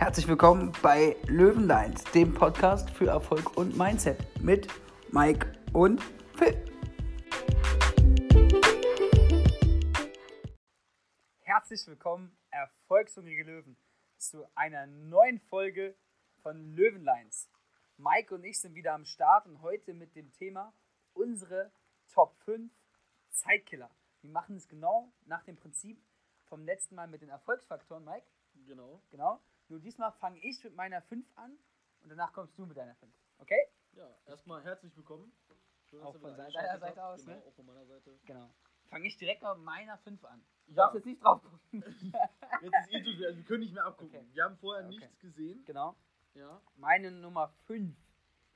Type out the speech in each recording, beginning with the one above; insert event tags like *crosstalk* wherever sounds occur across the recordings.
Herzlich willkommen bei Löwenlines, dem Podcast für Erfolg und Mindset mit Mike und Phil. Herzlich willkommen, erfolgshungrige Löwen, zu einer neuen Folge von Löwenlines. Mike und ich sind wieder am Start und heute mit dem Thema unsere Top 5 Zeitkiller. Wir machen es genau nach dem Prinzip vom letzten Mal mit den Erfolgsfaktoren, Mike. Genau. Genau. Nur diesmal fange ich mit meiner 5 an und danach kommst du mit deiner 5. Okay? Ja, erstmal herzlich willkommen. Schön, Auch von eingeschaltet Seite habt. aus, Genau, ne? auch von meiner Seite. Genau. Fange ich direkt mal mit meiner 5 an. Du Ja. darfst jetzt nicht drauf gucken. *laughs* *laughs* Jetzt ist eh zu also wir können nicht mehr abgucken. Okay. Wir haben vorher Okay. nichts gesehen. genau. Ja. Meine Nummer 5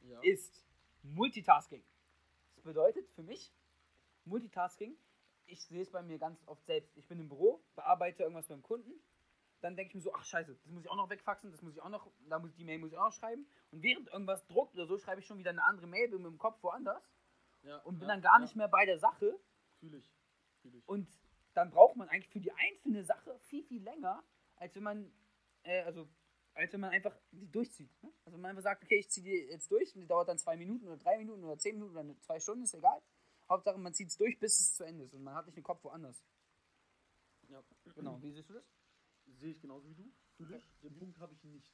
Ja. ist Multitasking. Das bedeutet für mich, Multitasking, ich sehe es bei mir ganz oft selbst. Ich bin im Büro, bearbeite irgendwas beim Kunden, dann denke ich mir so, ach scheiße, das muss ich auch noch wegfaxen, das muss ich auch noch, da muss die Mail muss ich auch noch schreiben. Und während irgendwas druckt oder so, schreibe ich schon wieder eine andere Mail, mit dem Kopf woanders ja. und bin ja, dann gar ja. nicht mehr bei der Sache. Fühl ich. Fühl ich. Und dann braucht man eigentlich für die einzelne Sache viel, viel länger, als wenn man, äh, also, als wenn man einfach die durchzieht. Ne? Also wenn man einfach sagt, okay, ich ziehe die jetzt durch und die dauert dann zwei Minuten oder drei Minuten oder zehn Minuten oder zwei Stunden, ist egal. Hauptsache, man zieht es durch, bis es zu Ende ist und man hat nicht den Kopf woanders. ja. Genau, wie siehst du das? Sehe ich genauso wie du. Fühl Okay. Den Punkt habe ich nicht.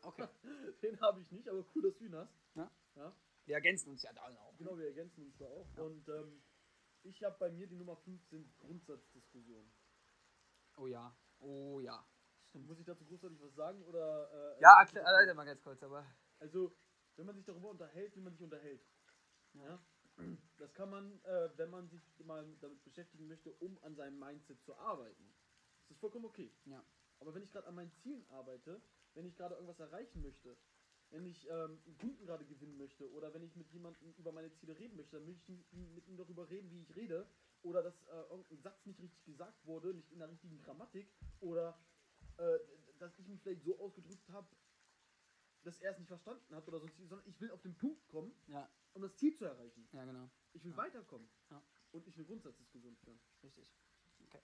Okay. *laughs* Den habe ich nicht, aber cool, dass du ihn hast. Ja. Ja. Wir ergänzen uns ja da auch. Genau, wir ergänzen uns da auch. Und ähm, ich habe bei mir die Nummer 5 sind Grundsatzdiskussionen. Oh ja, oh ja. Stimmt. Muss ich dazu großartig was sagen oder? Äh, Ja, erklär, erläuter mal ganz kurz, aber. Also, wenn man sich darüber unterhält, wie man sich unterhält. Ja. Ja. Das kann man, äh, wenn man sich mal damit beschäftigen möchte, um an seinem Mindset zu arbeiten. Das ist vollkommen okay. Ja. Aber wenn ich gerade an meinen Zielen arbeite, wenn ich gerade irgendwas erreichen möchte, wenn ich ähm, einen Kunden gerade gewinnen möchte oder wenn ich mit jemandem über meine Ziele reden möchte, dann will ich mit ihm darüber reden, wie ich rede oder dass äh, irgendein Satz nicht richtig gesagt wurde, nicht in der richtigen Grammatik oder äh, dass ich mich vielleicht so ausgedrückt habe, dass er es nicht verstanden hat oder sonst, sondern ich will auf den Punkt kommen, Ja, um das Ziel zu erreichen. ja, genau. Ich will Ja. weiterkommen Ja. und nicht eine Grundsatzdiskussion führen. Richtig. Okay.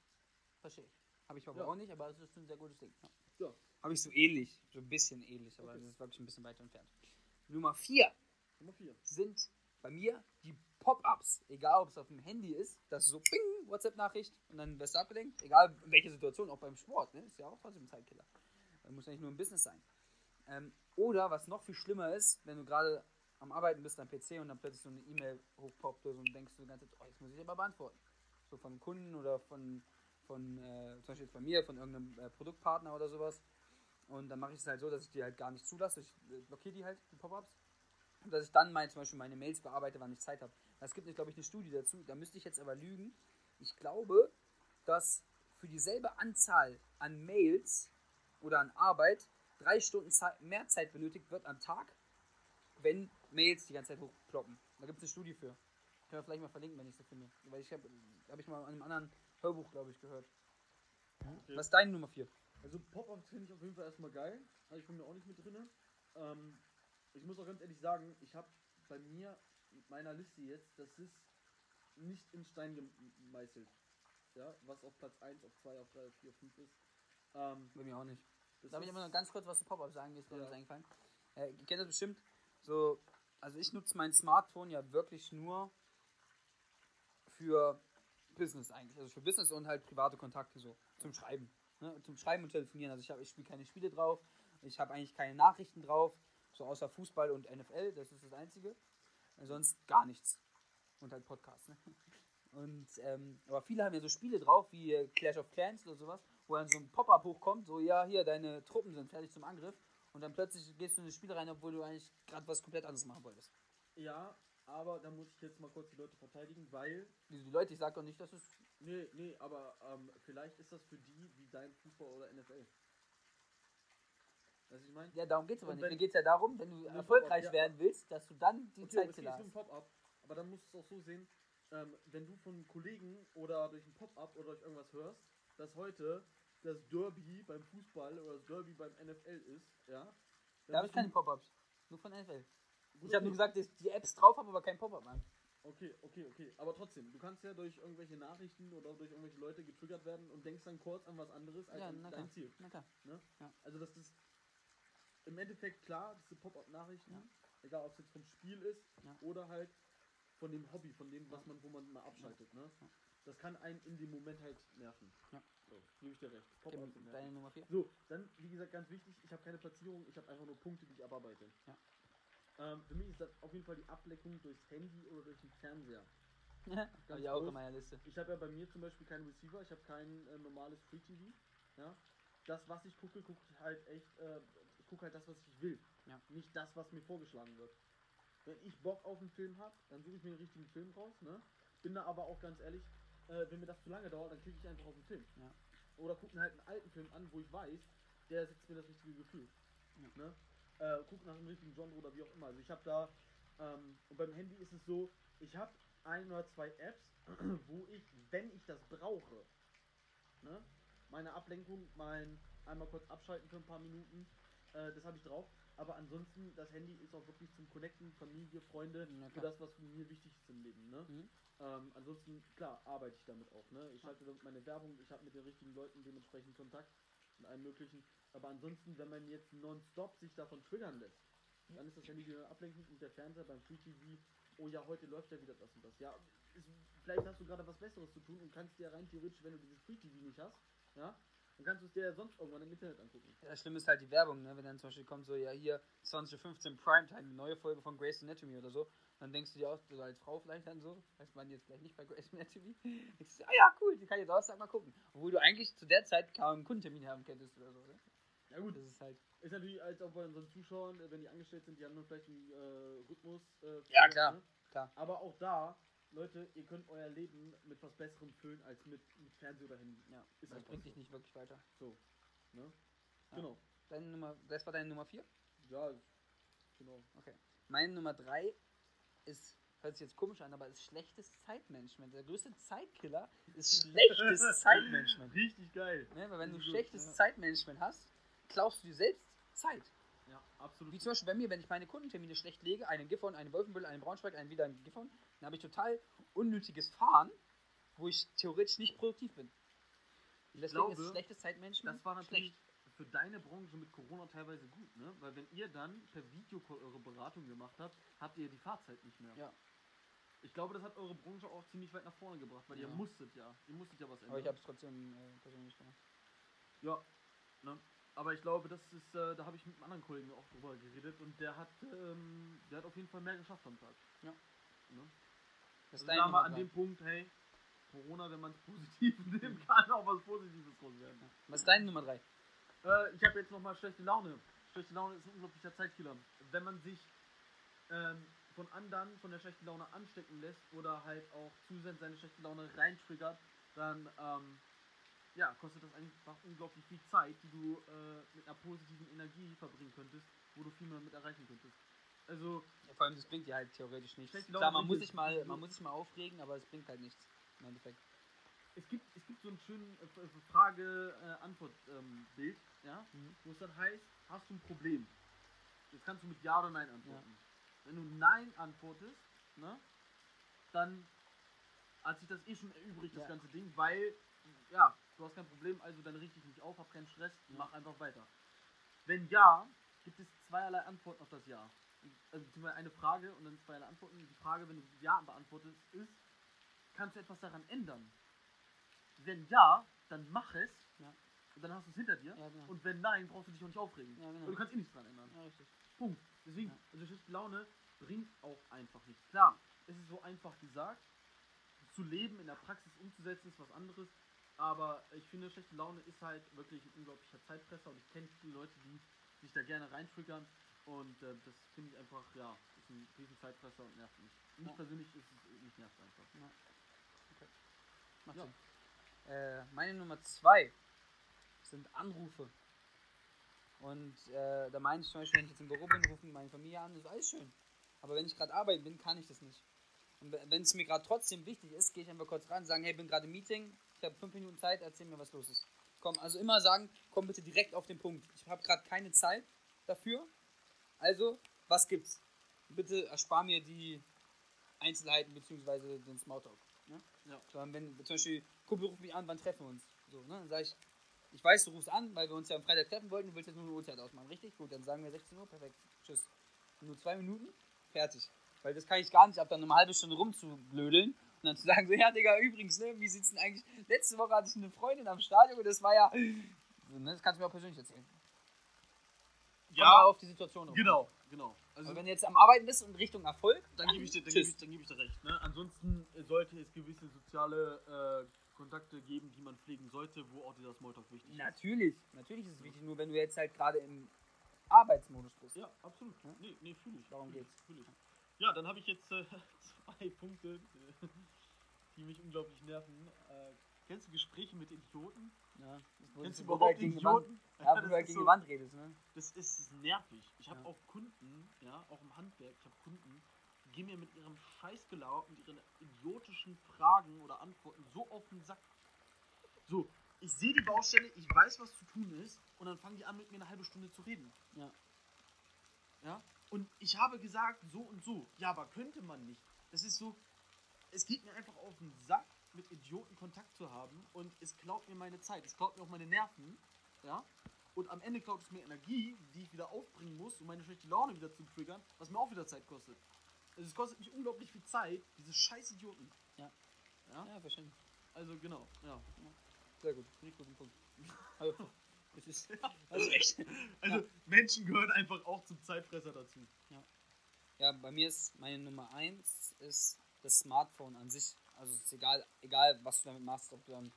Verstehe ich. Habe ich aber Ja. auch nicht, aber es ist ein sehr gutes Ding. Ja. Ja. Habe ich so ähnlich, so ein bisschen ähnlich, aber Okay. das ist wirklich ein bisschen weiter entfernt. Nummer 4 Nummer 4. sind bei mir die Pop-ups. Egal, ob es auf dem Handy ist, das ist so Bing, WhatsApp-Nachricht und dann wirst du abgelenkt. Egal in welcher Situation, auch beim Sport, ne? ist ja auch trotzdem ein Zeitkiller. Das muss ja nicht nur im Business sein. Ähm, oder was noch viel schlimmer ist, wenn du gerade am Arbeiten bist am PC und dann plötzlich so eine E-Mail hochpoppt und denkst du die ganze Zeit, oh, jetzt muss ich aber beantworten. So von Kunden oder von, von äh, zum Beispiel jetzt mir, von irgendeinem äh, Produktpartner oder sowas. Und dann mache ich es halt so, dass ich die halt gar nicht zulasse. Ich äh, blockiere die halt, die Pop-ups. Und dass ich dann mein, zum Beispiel meine Mails bearbeite, wann ich Zeit habe. Es gibt, glaube ich, eine Studie dazu. Da müsste ich jetzt aber lügen. Ich glaube, dass für dieselbe Anzahl an Mails oder an Arbeit drei Stunden mehr Zeit benötigt wird am Tag, wenn Mails die ganze Zeit hochploppen. Da gibt es eine Studie für. Können wir vielleicht mal verlinken, wenn ich sie finde. Weil ich habe hab ich mal an einem anderen Hörbuch, glaube ich, gehört. Okay. Was ist deine Nummer 4? Also Pop-Ups finde ich auf jeden Fall erstmal geil. Habe ich von mir auch nicht mit drin. Ähm, ich muss auch ganz ehrlich sagen, ich habe bei mir mit meiner Liste jetzt, das ist nicht in Stein gemeißelt. Ja, was auf Platz 1, auf 2, auf 3, auf 4, auf 5 ist. Ähm, Bei mir auch nicht. das Darf ich immer noch ganz kurz was zu Pop-Up sagen? Mir ist Ja. eingefallen. Äh, ihr kennt das bestimmt. So, also ich nutze mein Smartphone ja wirklich nur für Business eigentlich. Also für Business und halt private Kontakte so. Zum Schreiben. Ne? Zum Schreiben und Telefonieren. Also ich, hab- ich spiele keine Spiele drauf. Ich habe eigentlich keine Nachrichten drauf. So außer Fußball und NFL. Das ist das Einzige. Sonst gar nichts. Und halt Podcasts. Ne? *laughs* Und, ähm, aber viele haben ja so Spiele drauf, wie äh, Clash of Clans oder sowas, wo dann so ein Pop-Up hochkommt, so, ja, hier, deine Truppen sind fertig zum Angriff. Und dann plötzlich gehst du in das Spiel rein, obwohl du eigentlich gerade was komplett anderes machen wolltest. Ja, aber da muss ich jetzt mal kurz die Leute verteidigen, weil. Die, die Leute, ich sag doch nicht, dass es. Nee, nee, aber ähm, vielleicht ist das für die wie dein Fußball oder NFL. Weißt du, ich meine? Ja, darum geht's aber Und nicht. Mir geht's ja darum, wenn du erfolgreich ja. werden willst, dass du dann die Okay, Zeit um hast. Pop-up. Aber dann musst du es auch so sehen, ähm, wenn du von Kollegen oder durch ein Pop-up oder durch irgendwas hörst, dass heute das Derby beim Fußball oder das Derby beim NFL ist, ja. Da habe ich keine Pop-Ups. Nur von NFL. Ich habe nur gesagt, dass ich die Apps drauf habe, aber kein Pop-Up an. Okay, okay, okay. Aber trotzdem, du kannst ja durch irgendwelche Nachrichten oder durch irgendwelche Leute getriggert werden und denkst dann kurz an was anderes als Ja, an na dein klar. Ziel. Na klar. Ne? Ja. Also das ist im Endeffekt klar, diese Pop-up-Nachrichten, Ja. egal ob es jetzt vom Spiel ist Ja. oder halt von dem Hobby, von dem, was man, wo man mal abschaltet, ne? Ja. Das kann einen in dem Moment halt nerven. Ja. So, gebe ich dir recht. Pop-ups sind deine nervig. Nummer 4. So, dann, wie gesagt, ganz wichtig, ich habe keine Platzierung, ich habe einfach nur Punkte, die ich abarbeite. Ja. Ähm, für mich ist das auf jeden Fall die Ableckung durchs Handy oder durch den Fernseher. *laughs* Habe ich auch in meiner Liste. Ich habe ja bei mir zum Beispiel keinen Receiver, ich habe kein äh, normales Free TV. Ja? Das, was ich gucke, gucke ich halt echt, äh, ich gucke halt das, was ich will. Ja. Nicht das, was mir vorgeschlagen wird. Wenn ich Bock auf einen Film habe, dann suche ich mir den richtigen Film raus. Ne? Bin da aber auch ganz ehrlich, äh, wenn mir das zu lange dauert, dann klicke ich einfach auf den Film. Ja. Oder gucke mir halt einen alten Film an, wo ich weiß, der setzt mir das richtige Gefühl. Ja. Ne? Äh, guck nach dem richtigen Genre oder wie auch immer. Also ich habe da, ähm, und beim Handy ist es so, ich habe ein oder zwei Apps, *clears throat* wo ich, wenn ich das brauche, ne, meine Ablenkung, mein einmal kurz abschalten für ein paar Minuten, äh, das habe ich drauf. Aber ansonsten, das Handy ist auch wirklich zum Connecten, Familie, Freunde, für das, was mir wichtig ist im Leben. Ne? Mhm. Ähm, ansonsten, klar, arbeite ich damit auch. Ne? Ich schalte damit meine Werbung, ich habe mit den richtigen Leuten dementsprechend Kontakt und allem möglichen. Aber ansonsten, wenn man jetzt nonstop sich davon triggern lässt, dann ist das Handy wieder ablenkend und der Fernseher beim Free TV, oh ja, heute läuft ja wieder das und das. Ja, ist, vielleicht hast du gerade was Besseres zu tun und kannst dir rein theoretisch, wenn du dieses Free TV nicht hast, ja, dann kannst du es dir ja sonst irgendwann im Internet angucken. Ja, das Schlimme ist halt die Werbung, ne? wenn dann zum Beispiel kommt so, ja hier 2015 Primetime, eine neue Folge von Grey's Anatomy oder so, dann denkst du dir auch, so als Frau vielleicht dann so, heißt man jetzt vielleicht nicht bei Grey's Anatomy, *laughs* denkst du, ah ja cool, die kann ich jetzt Donnerstag mal gucken. Obwohl du eigentlich zu der Zeit kaum einen Kundentermin haben könntest oder so, ne? Ja gut, Das ist halt, ist natürlich als auch bei unseren Zuschauern, äh, wenn die angestellt sind, die haben dann vielleicht einen äh, Rhythmus. Äh, Ja, klar. ne? klar. Aber auch da, Leute, ihr könnt euer Leben mit was Besserem füllen als mit, mit Fernseher oder Handy. Ja, Ist das bringt so. dich nicht wirklich weiter. So. Ne? Ja. Genau. Deine Nummer, das war deine Nummer 4? Ja, genau. Meine Nummer 3 ist, hört sich jetzt komisch an, aber ist schlechtes Zeitmanagement. Der größte Zeitkiller ist *laughs* schlechtes Zeitmanagement. Richtig geil. Ne? Weil wenn du schlechtes ja. Zeitmanagement hast, klaust du dir selbst Zeit. Ja, absolut. Wie zum Beispiel bei mir, wenn ich meine Kundentermine schlecht lege, einen Gifhorn, einen Wolfenbüttel, einen Braunschweig, einen wieder einen Gifhorn, dann habe ich total unnötiges Fahren, wo ich theoretisch nicht produktiv bin. Und deswegen glaube, ist schlechtes Zeitmanagement Das war natürlich schlecht. für deine Branche mit Corona teilweise gut, ne? Weil wenn ihr dann per Videocall eure Beratung gemacht habt, habt ihr die Fahrzeit nicht mehr. Ja. Ich glaube, das hat eure Branche auch ziemlich weit nach vorne gebracht, weil ihr Ja. musstet ja. Ihr musstet ja was ändern. Aber ich habe es trotzdem äh, persönlich gemacht. Ja, ne? Aber ich glaube, das ist, äh, da habe ich mit einem anderen Kollegen auch drüber geredet und der hat, ähm, der hat auf jeden Fall mehr geschafft am Tag. Ja. Ne? Das Also ist da mal Nummer an dem Punkt, hey, Corona, wenn man es positiv *laughs* nehmen kann, auch was Positives draus werden. Was ist deine Nummer 3? Äh, ich habe jetzt nochmal schlechte Laune. Schlechte Laune ist ein unglaublicher Zeitkiller. Wenn man sich ähm, von anderen von der schlechten Laune anstecken lässt oder halt auch zusehends seine schlechte Laune reintriggert, dann ähm, ja, kostet das einfach unglaublich viel Zeit, die du äh, mit einer positiven Energie verbringen könntest, wo du viel mehr mit erreichen könntest. Also, Ja, vor allem, das bringt dir halt theoretisch nichts. Klar, Laune man muss, sich mal, man muss sich mal aufregen, aber es bringt halt nichts. Im Endeffekt. es gibt, es gibt so einen schönen äh, Frage-Antwort-Bild, ja, Mhm. wo es dann heißt, hast du ein Problem? Jetzt kannst du mit Ja oder Nein antworten. Wenn du Nein antwortest, ne, dann hat sich das eh schon erübrigt, das Ja. ganze Ding, weil, ja, du hast kein Problem, also dann richte ich mich auf, hab keinen Stress, mach einfach weiter. Wenn Ja, gibt es zweierlei Antworten auf das Ja. Also beziehungsweise eine Frage und dann zweierlei Antworten. Die Frage, wenn du Ja beantwortest, ist, kannst du etwas daran ändern? Wenn Ja, dann mach es. Ja. Und dann hast du es hinter dir. Ja, genau. Und wenn nein, brauchst du dich auch nicht aufregen. Ja, genau. Du kannst eh nichts dran ändern. Ja, richtig. Punkt. Deswegen, also schlechte Laune bringt auch einfach nichts. Klar, es ist so einfach gesagt. Zu leben, in der Praxis umzusetzen, ist was anderes. Aber ich finde, schlechte Laune ist halt wirklich ein unglaublicher Zeitfresser. Und ich kenne viele Leute, die sich da gerne reintriggern. Und äh, das finde ich einfach, ja, ist ein riesen Zeitfresser und nervt mich. Mich Ja. persönlich ist es, mich nervt einfach. Macht Ja. Sinn. Äh, meine Nummer 2 sind Anrufe. Und äh, da meine ich zum Beispiel, wenn ich jetzt im Büro bin, rufen meine Familie an, ist alles schön. Aber wenn ich gerade arbeiten bin, kann ich das nicht. Und we- wenn es mir gerade trotzdem wichtig ist, gehe ich einfach kurz ran, sagen, hey, bin gerade im Meeting, ich habe fünf Minuten Zeit, erzähl mir, was los ist. Komm, also immer sagen, komm bitte direkt auf den Punkt. Ich habe gerade keine Zeit dafür. Also, was gibt's? Bitte erspar mir die Einzelheiten bzw. den Smalltalk. Ne? Ja. So, wenn zum Beispiel, Kumpel ruft mich an, wann treffen wir uns? So, ne? Dann sage ich, ich weiß, du rufst an, weil wir uns ja am Freitag treffen wollten, du willst jetzt nur eine Uhrzeit ausmachen, richtig? Gut, dann sagen wir 16 Uhr, perfekt, tschüss. Nur zwei Minuten, fertig. Weil das kann ich gar nicht ab, dann eine halbe Stunde rumzublödeln und dann zu sagen, so, ja, Digga, übrigens, ne, wie sieht's denn eigentlich, letzte Woche hatte ich eine Freundin am Stadion und das war ja, so, ne, das kannst du mir auch persönlich erzählen. Komm mal auf die Situation. drauf. genau, genau. Also, Aber wenn du jetzt am Arbeiten bist und Richtung Erfolg, dann gebe ich, dir- dann gebe ich, dann gebe ich dir recht. Ne? Ansonsten sollte es gewisse soziale äh, Kontakte geben, die man pflegen sollte, wo auch dieser Smalltalk wichtig ist. Natürlich, natürlich ist es wichtig, nur wenn du jetzt halt gerade im Arbeitsmodus bist. Ja, absolut. Ja? Nee, nee, fühle ich. Darum Fühl geht's. fühl ich. Ja, dann habe ich jetzt äh, *laughs* zwei Punkte, äh, die mich unglaublich nerven. Äh, kennst du Gespräche mit Idioten? Ja, das Kennst du überhaupt gegen die Wand, Idioten? ja, wo *laughs* du gegen die Wand redest, ne? Das ist nervig. Ich habe Ja. auch Kunden, ja, auch im Handwerk, ich habe Kunden, die gehen mir mit ihrem Scheißgelauer und ihren idiotischen Fragen oder Antworten so auf den Sack. So, ich sehe die Baustelle, ich weiß, was zu tun ist, und dann fangen die an, mit mir eine halbe Stunde zu reden. Ja. Ja? Und ich habe gesagt, so und so. Ja, aber könnte man nicht. Das ist so, es geht mir einfach auf den Sack, mit Idioten Kontakt zu haben und es klaut mir meine Zeit, es klaut mir auch meine Nerven, ja. Und am Ende klaut es mir Energie, die ich wieder aufbringen muss, um meine schlechte Laune wieder zu triggern, was mir auch wieder Zeit kostet. Also es kostet mich unglaublich viel Zeit, diese scheiß Idioten. Ja. Ja, Ja, verständlich. also genau, ja. Sehr gut, ich guten Punkt. Also, das ist, *laughs* ist echt. *laughs* Also Menschen gehören einfach auch zum Zeitfresser dazu. Ja, bei mir ist meine Nummer eins ist das Smartphone an sich. Also es ist egal, egal was du damit machst, ob du dann.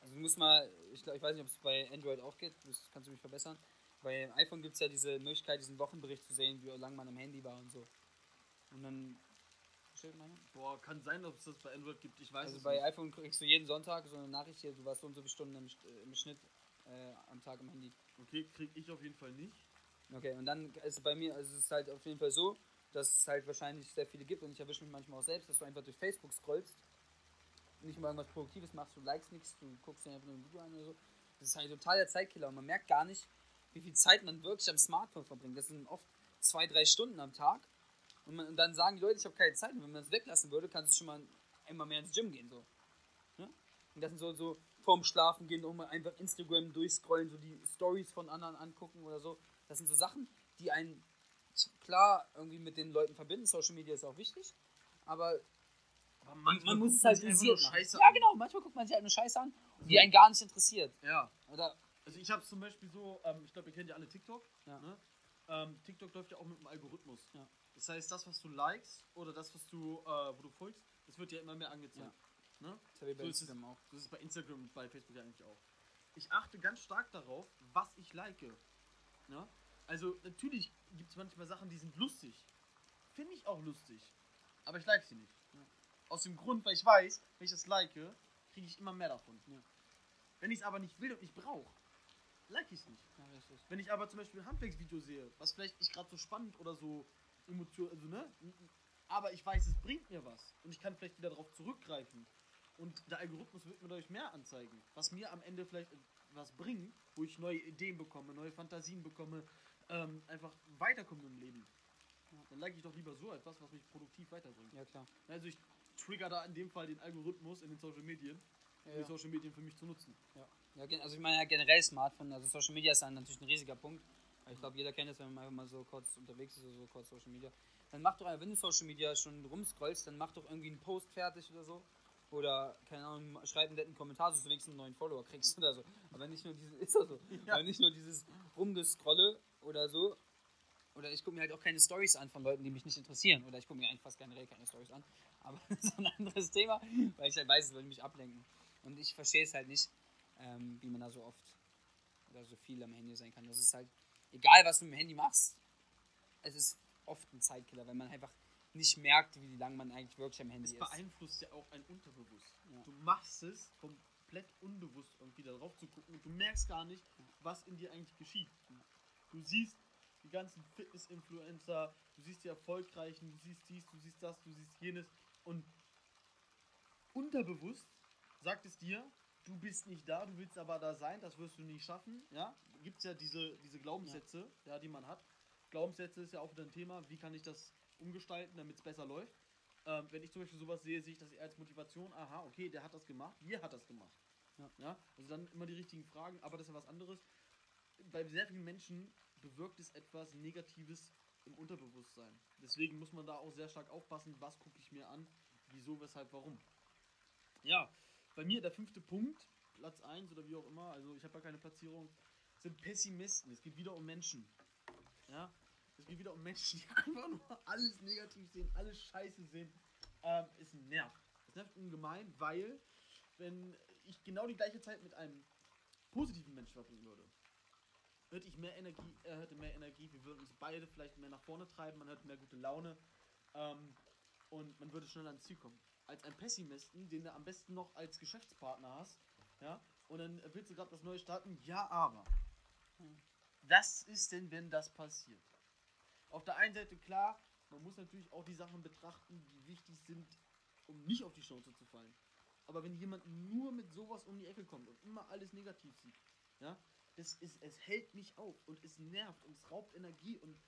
Also du musst mal, ich, glaub, ich weiß nicht, ob es bei Android auch geht, das kannst du mich verbessern. Bei iPhone gibt es ja diese Möglichkeit, diesen Wochenbericht zu sehen, wie lange man am Handy war und so. Und dann. Boah, kann sein, dass es das bei Android gibt, ich weiß Also es bei nicht. iPhone kriegst du jeden Sonntag so eine Nachricht hier, du warst so und so viele Stunden im, äh, im Schnitt äh, am Tag am Handy. Okay, krieg ich auf jeden Fall nicht. Okay, und dann ist es bei mir, also es ist halt auf jeden Fall so, dass es halt wahrscheinlich sehr viele gibt und ich erwische mich manchmal auch selbst, dass du einfach durch Facebook scrollst, nicht mal irgendwas Produktives machst, du likest nichts, du guckst dir einfach nur ein Video an oder so. Das ist halt total der Zeitkiller und man merkt gar nicht, wie viel Zeit man wirklich am Smartphone verbringt. Das sind oft zwei, drei Stunden am Tag und, man, und dann sagen die Leute, ich habe keine Zeit. Und wenn man das weglassen würde, kannst du schon mal einmal mehr ins Gym gehen. So. Ne? Und das sind so, so vorm Schlafen gehen auch mal einfach Instagram durchscrollen, so die Stories von anderen angucken oder so. Das sind so Sachen, die einen klar irgendwie mit den Leuten verbinden. Social Media ist auch wichtig, aber Aber man muss es halt. Scheiße Ja, genau. Manchmal guckt man sich halt eine Scheiße an, die einen gar nicht interessiert. Ja. Oder Also ich habe zum Beispiel so, ähm, ich glaube, ihr kennt ja alle TikTok. Ja. Ne? Ähm, TikTok läuft ja auch mit dem Algorithmus. Ja. Das heißt, das, was du likest oder das, was du, äh, wo du folgst, das wird ja immer mehr angezeigt. Ne? ich bei So ist es- auch. Das ist bei Instagram und bei Facebook ja eigentlich auch. Ich achte ganz stark darauf, was ich like. Ja? Also natürlich gibt es manchmal Sachen, die sind lustig. Finde ich auch lustig. Aber ich like sie nicht. Aus dem Grund, weil ich weiß, wenn ich das like, kriege ich immer mehr davon. Ja. Wenn ich es aber nicht will und nicht brauche, like ich es nicht. Ja. Wenn ich aber zum Beispiel ein Handwerksvideo sehe, was vielleicht nicht gerade so spannend oder so emotional, also ne, aber ich weiß, es bringt mir was und ich kann vielleicht wieder darauf zurückgreifen und der Algorithmus wird mir dadurch mehr anzeigen, was mir am Ende vielleicht was bringt, wo ich neue Ideen bekomme, neue Fantasien bekomme, ähm, einfach weiterkomme im Leben. Dann like ich doch lieber so etwas, was mich produktiv weiterbringt. Ja, klar. Also ich trigger da in dem Fall den Algorithmus in den Social Medien, um die Ja. Social Medien für mich zu nutzen. Ja, gen- also ich meine ja generell Smartphone, also Social Media ist dann natürlich ein riesiger Punkt. Ich glaube, jeder kennt das, wenn man einfach mal so kurz unterwegs ist oder so kurz Social Media. Dann mach doch, einfach, wenn du Social Media schon rumscrollst, dann mach doch irgendwie einen Post fertig oder so. Oder, keine Ahnung, schreib einen netten Kommentar, so dass du wenigstens einen neuen Follower kriegst oder so. Aber nicht nur dieses, *laughs* ist doch so. Ja. Aber nicht nur dieses Rumgescrolle oder so. Oder ich gucke mir halt auch keine Stories an von Leuten, die mich nicht interessieren. Oder ich gucke mir eigentlich fast generell keine Stories an. Aber *laughs* das ist ein anderes Thema, weil ich halt weiß, es würde mich ablenken. Und ich verstehe es halt nicht, ähm, wie man da so oft oder so viel am Handy sein kann. Das ist halt, egal was du mit dem Handy machst, es ist oft ein Zeitkiller, weil man einfach nicht merkt, wie lange man eigentlich wirklich am Handy Es ist. beeinflusst ja auch ein Unterbewusst. Ja. Du machst es komplett unbewusst irgendwie da drauf zu gucken und du merkst gar nicht, was in dir eigentlich geschieht. Du siehst die ganzen Fitness-Influencer, du siehst die Erfolgreichen, du siehst dies, du siehst das, du siehst jenes und unterbewusst sagt es dir, du bist nicht da, du willst aber da sein, das wirst du nicht schaffen. Ja, gibt es ja diese, diese Glaubenssätze, ja. die man hat. Glaubenssätze ist ja auch wieder ein Thema, wie kann ich das umgestalten, damit es besser läuft. Ähm, wenn ich zum Beispiel sowas sehe, sehe ich das eher als Motivation, aha, okay, der hat das gemacht, wie hat das gemacht. Ja. Also dann immer die richtigen Fragen, aber das ist ja was anderes. Bei sehr vielen Menschen bewirkt es etwas Negatives im Unterbewusstsein. Deswegen muss man da auch sehr stark aufpassen, was gucke ich mir an, wieso, weshalb, warum. Ja, bei mir der fünfte Punkt, Platz 1 oder wie auch immer, also ich habe ja keine Platzierung, sind Pessimisten. Es geht wieder um Menschen. Ja, es geht wieder um Menschen, die *laughs* einfach nur alles negativ sehen, alles scheiße sehen. Ähm, es nervt. Es nervt ungemein, weil, wenn ich genau die gleiche Zeit mit einem positiven Menschen verbringen würde, hätte ich mehr Energie, er hätte mehr Energie, wir würden uns beide vielleicht mehr nach vorne treiben, man hätte mehr gute Laune ähm, und man würde schneller ans Ziel kommen. Als ein Pessimisten, den du am besten noch als Geschäftspartner hast, ja, und dann willst du gerade das Neue starten, ja, aber. Was ist denn, wenn das passiert? Auf der einen Seite klar, man muss natürlich auch die Sachen betrachten, die wichtig sind, um nicht auf die Schnauze zu fallen. Aber wenn jemand nur mit sowas um die Ecke kommt und immer alles negativ sieht, ja, das ist, es hält mich auf und es nervt und es raubt Energie und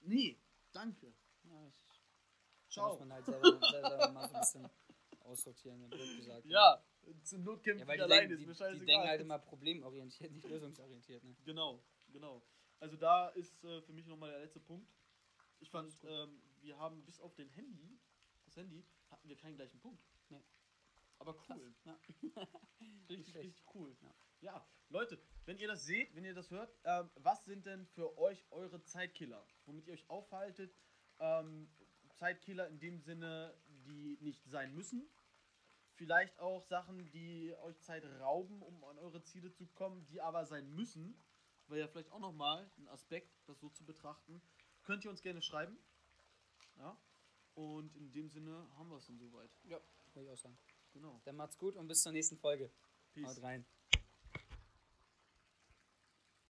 nee, danke. Ja, ich, Ciao. muss man halt selber, selber mal so ein bisschen aussortieren, ne, blöd gesagt. Ja, zur Not kämpft Ja, die, alleine, ist die, mir die scheißegal. denken halt *laughs* immer problemorientiert, nicht lösungsorientiert. Ne? Genau, genau. Also da ist äh, für mich nochmal der letzte Punkt. Ich fand, ähm, wir haben bis auf den Handy, das Handy, hatten wir keinen gleichen Punkt. Nee. Aber cool. Ja. *laughs* Richtig, richtig cool. Ja. Ja. Leute, wenn ihr das seht, wenn ihr das hört, ähm, was sind denn für euch eure Zeitkiller? Womit ihr euch aufhaltet? Ähm, Zeitkiller in dem Sinne, die nicht sein müssen. Vielleicht auch Sachen, die euch Zeit rauben, um an eure Ziele zu kommen, die aber sein müssen. Wäre ja vielleicht auch nochmal ein Aspekt, das so zu betrachten. Könnt ihr uns gerne schreiben. Ja. Und in dem Sinne haben wir es dann soweit. Ja, würde ich auch sagen. Genau. Dann macht's gut und bis zur nächsten Folge. Peace. Haut rein.